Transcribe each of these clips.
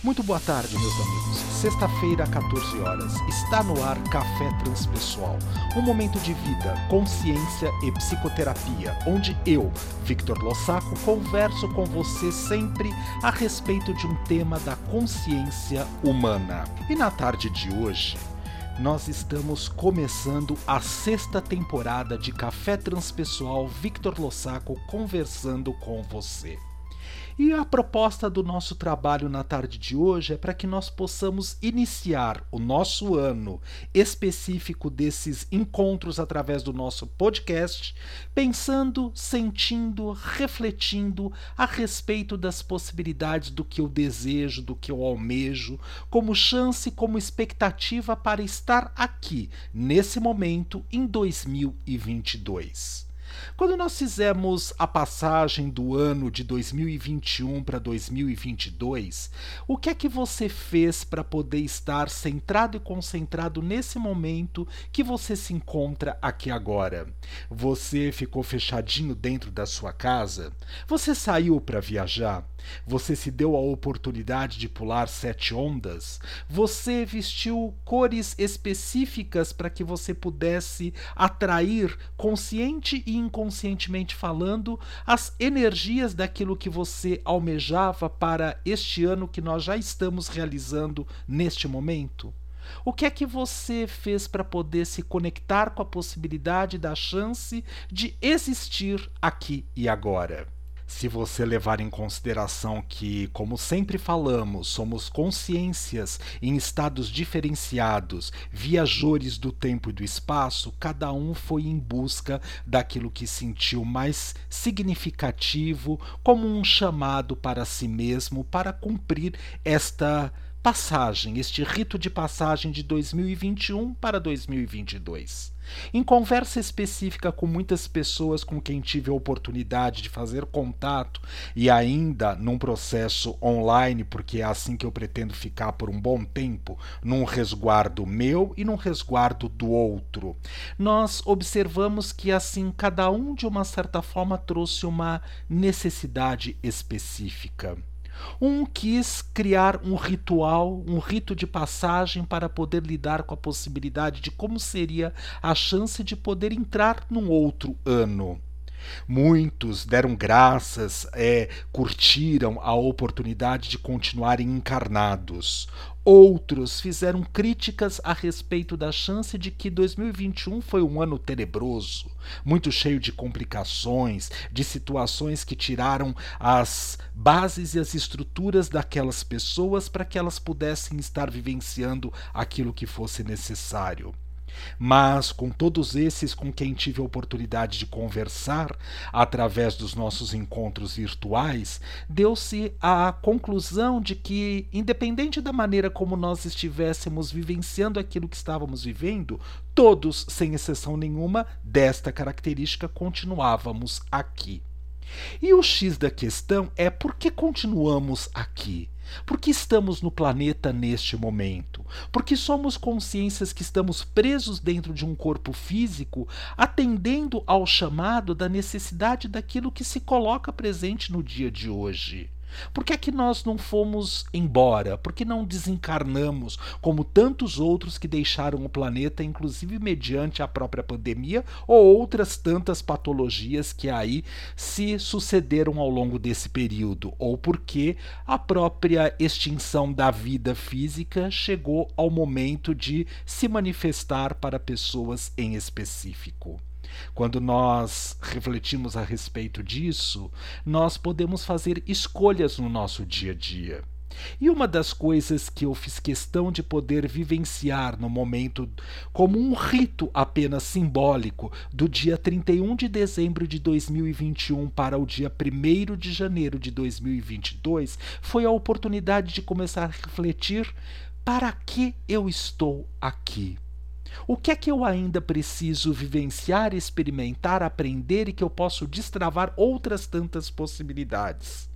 Muito boa tarde, meus amigos. Sexta-feira, 14 horas. Está no ar Café Transpessoal. Um momento de vida, consciência e psicoterapia, onde eu, Victor Lossaco, converso com você sempre a respeito de um tema da consciência humana. E na tarde de hoje, nós estamos começando a sexta temporada de Café Transpessoal Victor Lossaco conversando com você. E a proposta do nosso trabalho na tarde de hoje é para que nós possamos iniciar o nosso ano específico desses encontros através do nosso podcast, pensando, sentindo, refletindo a respeito das possibilidades do que eu desejo, do que eu almejo, como chance, como expectativa para estar aqui, nesse momento, em 2022. Quando nós fizemos a passagem do ano de 2021 para 2022, o que é que você fez para poder estar centrado e concentrado nesse momento que você se encontra aqui agora? Você ficou fechadinho dentro da sua casa? Você saiu para viajar? Você se deu a oportunidade de pular sete ondas? Você vestiu cores específicas para que você pudesse atrair, consciente e inconscientemente falando, as energias daquilo que você almejava para este ano que nós já estamos realizando neste momento? O que é que você fez para poder se conectar com a possibilidade da chance de existir aqui e agora? Se você levar em consideração que, como sempre falamos, somos consciências em estados diferenciados, viajores do tempo e do espaço, cada um foi em busca daquilo que sentiu mais significativo, como um chamado para si mesmo para cumprir esta passagem, este rito de passagem de 2021 para 2022. Em conversa específica com muitas pessoas com quem tive a oportunidade de fazer contato e ainda num processo online, porque é assim que eu pretendo ficar por um bom tempo, num resguardo meu e num resguardo do outro, nós observamos que assim cada um de uma certa forma trouxe uma necessidade específica. Um quis criar um ritual, um rito de passagem para poder lidar com a possibilidade de como seria a chance de poder entrar num outro ano. Muitos deram graças, é, curtiram a oportunidade de continuarem encarnados. Outros fizeram críticas a respeito da chance de que 2021 foi um ano tenebroso, muito cheio de complicações, de situações que tiraram as bases e as estruturas daquelas pessoas para que elas pudessem estar vivenciando aquilo que fosse necessário. Mas com todos esses com quem tive a oportunidade de conversar através dos nossos encontros virtuais, deu-se a conclusão de que, independente da maneira como nós estivéssemos vivenciando aquilo que estávamos vivendo, todos, sem exceção nenhuma, desta característica continuávamos aqui. E o X da questão é por que continuamos aqui? Por que estamos no planeta neste momento? Porque somos consciências que estamos presos dentro de um corpo físico, atendendo ao chamado da necessidade daquilo que se coloca presente no dia de hoje. Por que é que nós não fomos embora? Por que não desencarnamos como tantos outros que deixaram o planeta, inclusive mediante a própria pandemia ou outras tantas patologias que aí se sucederam ao longo desse período? Ou porque a própria extinção da vida física chegou ao momento de se manifestar para pessoas em específico? Quando nós refletimos a respeito disso, nós podemos fazer escolhas no nosso dia a dia. E uma das coisas que eu fiz questão de poder vivenciar no momento, como um rito apenas simbólico, do dia 31 de dezembro de 2021 para o dia 1 de janeiro de 2022, foi a oportunidade de começar a refletir: para que eu estou aqui? O que é que eu ainda preciso vivenciar, experimentar, aprender e que eu posso destravar outras tantas possibilidades?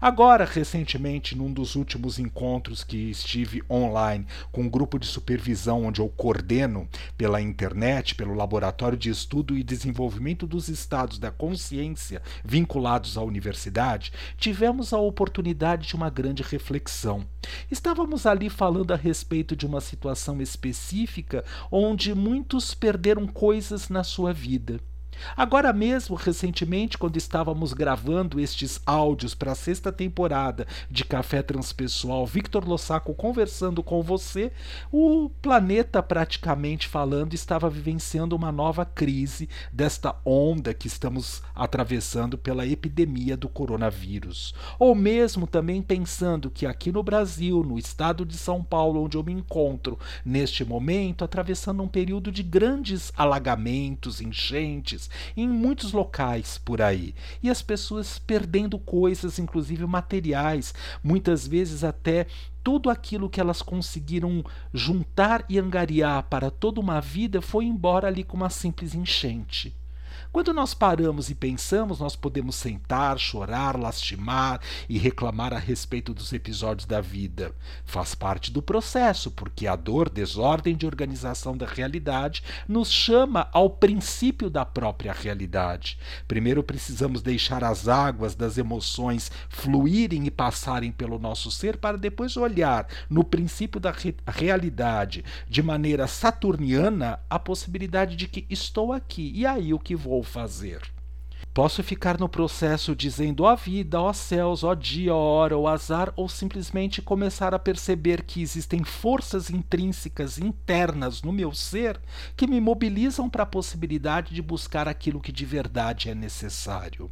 Agora, recentemente, num dos últimos encontros que estive online com um grupo de supervisão onde eu coordeno pela internet, pelo Laboratório de Estudo e Desenvolvimento dos Estados da Consciência vinculados à universidade, tivemos a oportunidade de uma grande reflexão. Estávamos ali falando a respeito de uma situação específica onde muitos perderam coisas na sua vida. Agora mesmo, recentemente, quando estávamos gravando estes áudios para a sexta temporada de Café Transpessoal, Victor Lossaco conversando com você, o planeta, praticamente falando, estava vivenciando uma nova crise desta onda que estamos atravessando pela epidemia do coronavírus. Ou mesmo também pensando que aqui no Brasil, no estado de São Paulo, onde eu me encontro neste momento, atravessando um período de grandes alagamentos, enchentes, em muitos locais por aí. E as pessoas perdendo coisas, inclusive materiais, muitas vezes até tudo aquilo que elas conseguiram juntar e angariar para toda uma vida foi embora ali com uma simples enchente. Quando nós paramos e pensamos, nós podemos sentar, chorar, lastimar e reclamar a respeito dos episódios da vida. Faz parte do processo, porque a dor, desordem de organização da realidade, nos chama ao princípio da própria realidade. Primeiro precisamos deixar as águas das emoções fluírem e passarem pelo nosso ser, para depois olhar no princípio da re realidade, de maneira saturniana, a possibilidade de que estou aqui, e aí o que vou vou fazer. Posso ficar no processo dizendo ó vida, ó céus, ó dia, ó hora, ó azar, ou simplesmente começar a perceber que existem forças intrínsecas internas no meu ser que me mobilizam para a possibilidade de buscar aquilo que de verdade é necessário.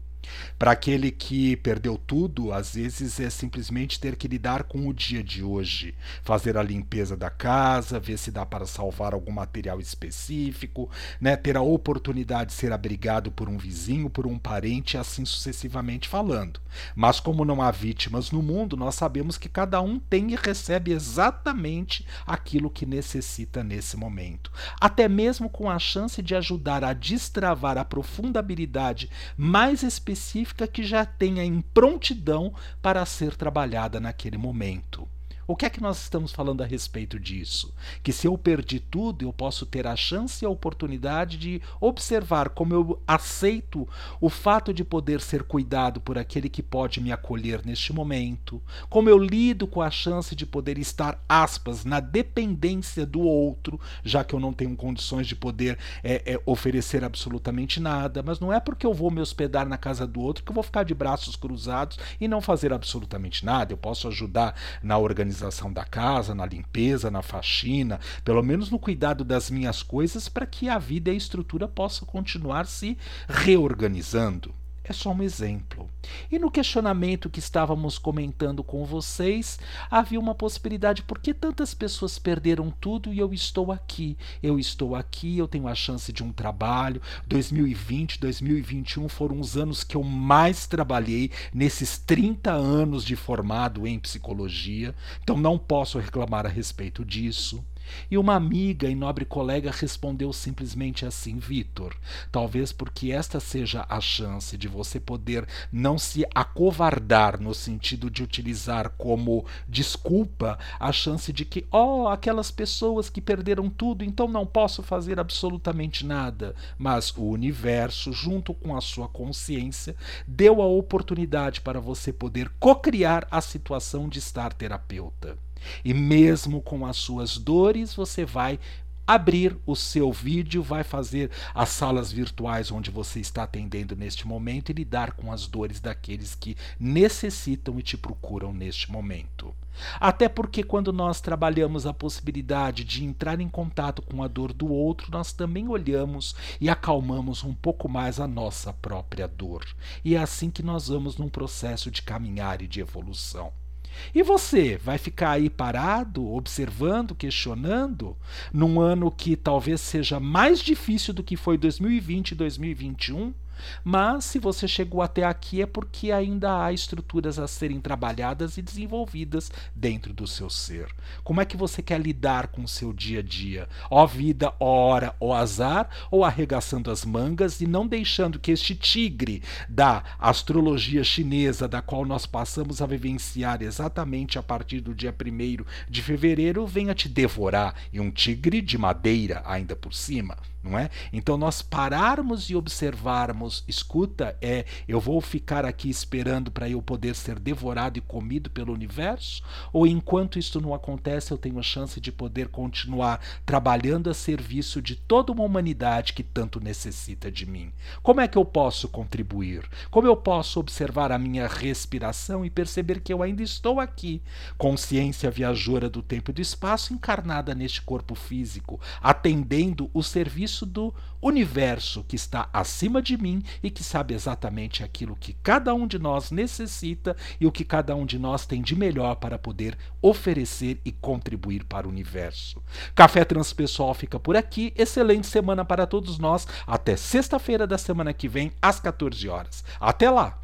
Para aquele que perdeu tudo, às vezes é simplesmente ter que lidar com o dia de hoje, fazer a limpeza da casa, ver se dá para salvar algum material específico, né, ter a oportunidade de ser abrigado por um vizinho, por um parente, assim sucessivamente falando. Mas como não há vítimas no mundo, nós sabemos que cada um tem e recebe exatamente aquilo que necessita nesse momento. Até mesmo com a chance de ajudar a destravar a profunda habilidade mais específica específica que já tenha em prontidão para ser trabalhada naquele momento. O que é que nós estamos falando a respeito disso? Que se eu perdi tudo, eu posso ter a chance e a oportunidade de observar como eu aceito o fato de poder ser cuidado por aquele que pode me acolher neste momento, como eu lido com a chance de poder estar, aspas, na dependência do outro, já que eu não tenho condições de poder é, é, oferecer absolutamente nada, mas não é porque eu vou me hospedar na casa do outro que eu vou ficar de braços cruzados e não fazer absolutamente nada. Eu posso ajudar na organização organização da casa, na limpeza, na faxina, pelo menos no cuidado das minhas coisas, para que a vida e a estrutura possam continuar se reorganizando é só um exemplo. E no questionamento que estávamos comentando com vocês, havia uma possibilidade: por que tantas pessoas perderam tudo e eu estou aqui? Eu estou aqui, eu tenho a chance de um trabalho. 2020, 2021 foram os anos que eu mais trabalhei nesses 30 anos de formado em psicologia, então não posso reclamar a respeito disso. E uma amiga e nobre colega respondeu simplesmente assim: Vitor, talvez porque esta seja a chance de você poder não se acovardar no sentido de utilizar como desculpa a chance de que, oh, aquelas pessoas que perderam tudo, então não posso fazer absolutamente nada. Mas o universo, junto com a sua consciência, deu a oportunidade para você poder cocriar a situação de estar terapeuta. E mesmo com as suas dores, você vai abrir o seu vídeo, vai fazer as salas virtuais onde você está atendendo neste momento e lidar com as dores daqueles que necessitam e te procuram neste momento. Até porque, quando nós trabalhamos a possibilidade de entrar em contato com a dor do outro, nós também olhamos e acalmamos um pouco mais a nossa própria dor. E é assim que nós vamos num processo de caminhar e de evolução. E você vai ficar aí parado, observando, questionando, num ano que talvez seja mais difícil do que foi 2020 e 2021? Mas se você chegou até aqui é porque ainda há estruturas a serem trabalhadas e desenvolvidas dentro do seu ser. Como é que você quer lidar com o seu dia a dia? Ó vida, ó hora, ó azar, ou arregaçando as mangas e não deixando que este tigre da astrologia chinesa, da qual nós passamos a vivenciar exatamente a partir do dia 1 de fevereiro, venha te devorar e um tigre de madeira ainda por cima não é? Então nós pararmos e observarmos, escuta, é, eu vou ficar aqui esperando para eu poder ser devorado e comido pelo universo, ou enquanto isso não acontece, eu tenho a chance de poder continuar trabalhando a serviço de toda uma humanidade que tanto necessita de mim. Como é que eu posso contribuir? Como eu posso observar a minha respiração e perceber que eu ainda estou aqui, consciência viajora do tempo e do espaço encarnada neste corpo físico, atendendo o do universo que está acima de mim e que sabe exatamente aquilo que cada um de nós necessita e o que cada um de nós tem de melhor para poder oferecer e contribuir para o universo. Café Transpessoal fica por aqui. Excelente semana para todos nós. Até sexta-feira da semana que vem, às 14 horas. Até lá!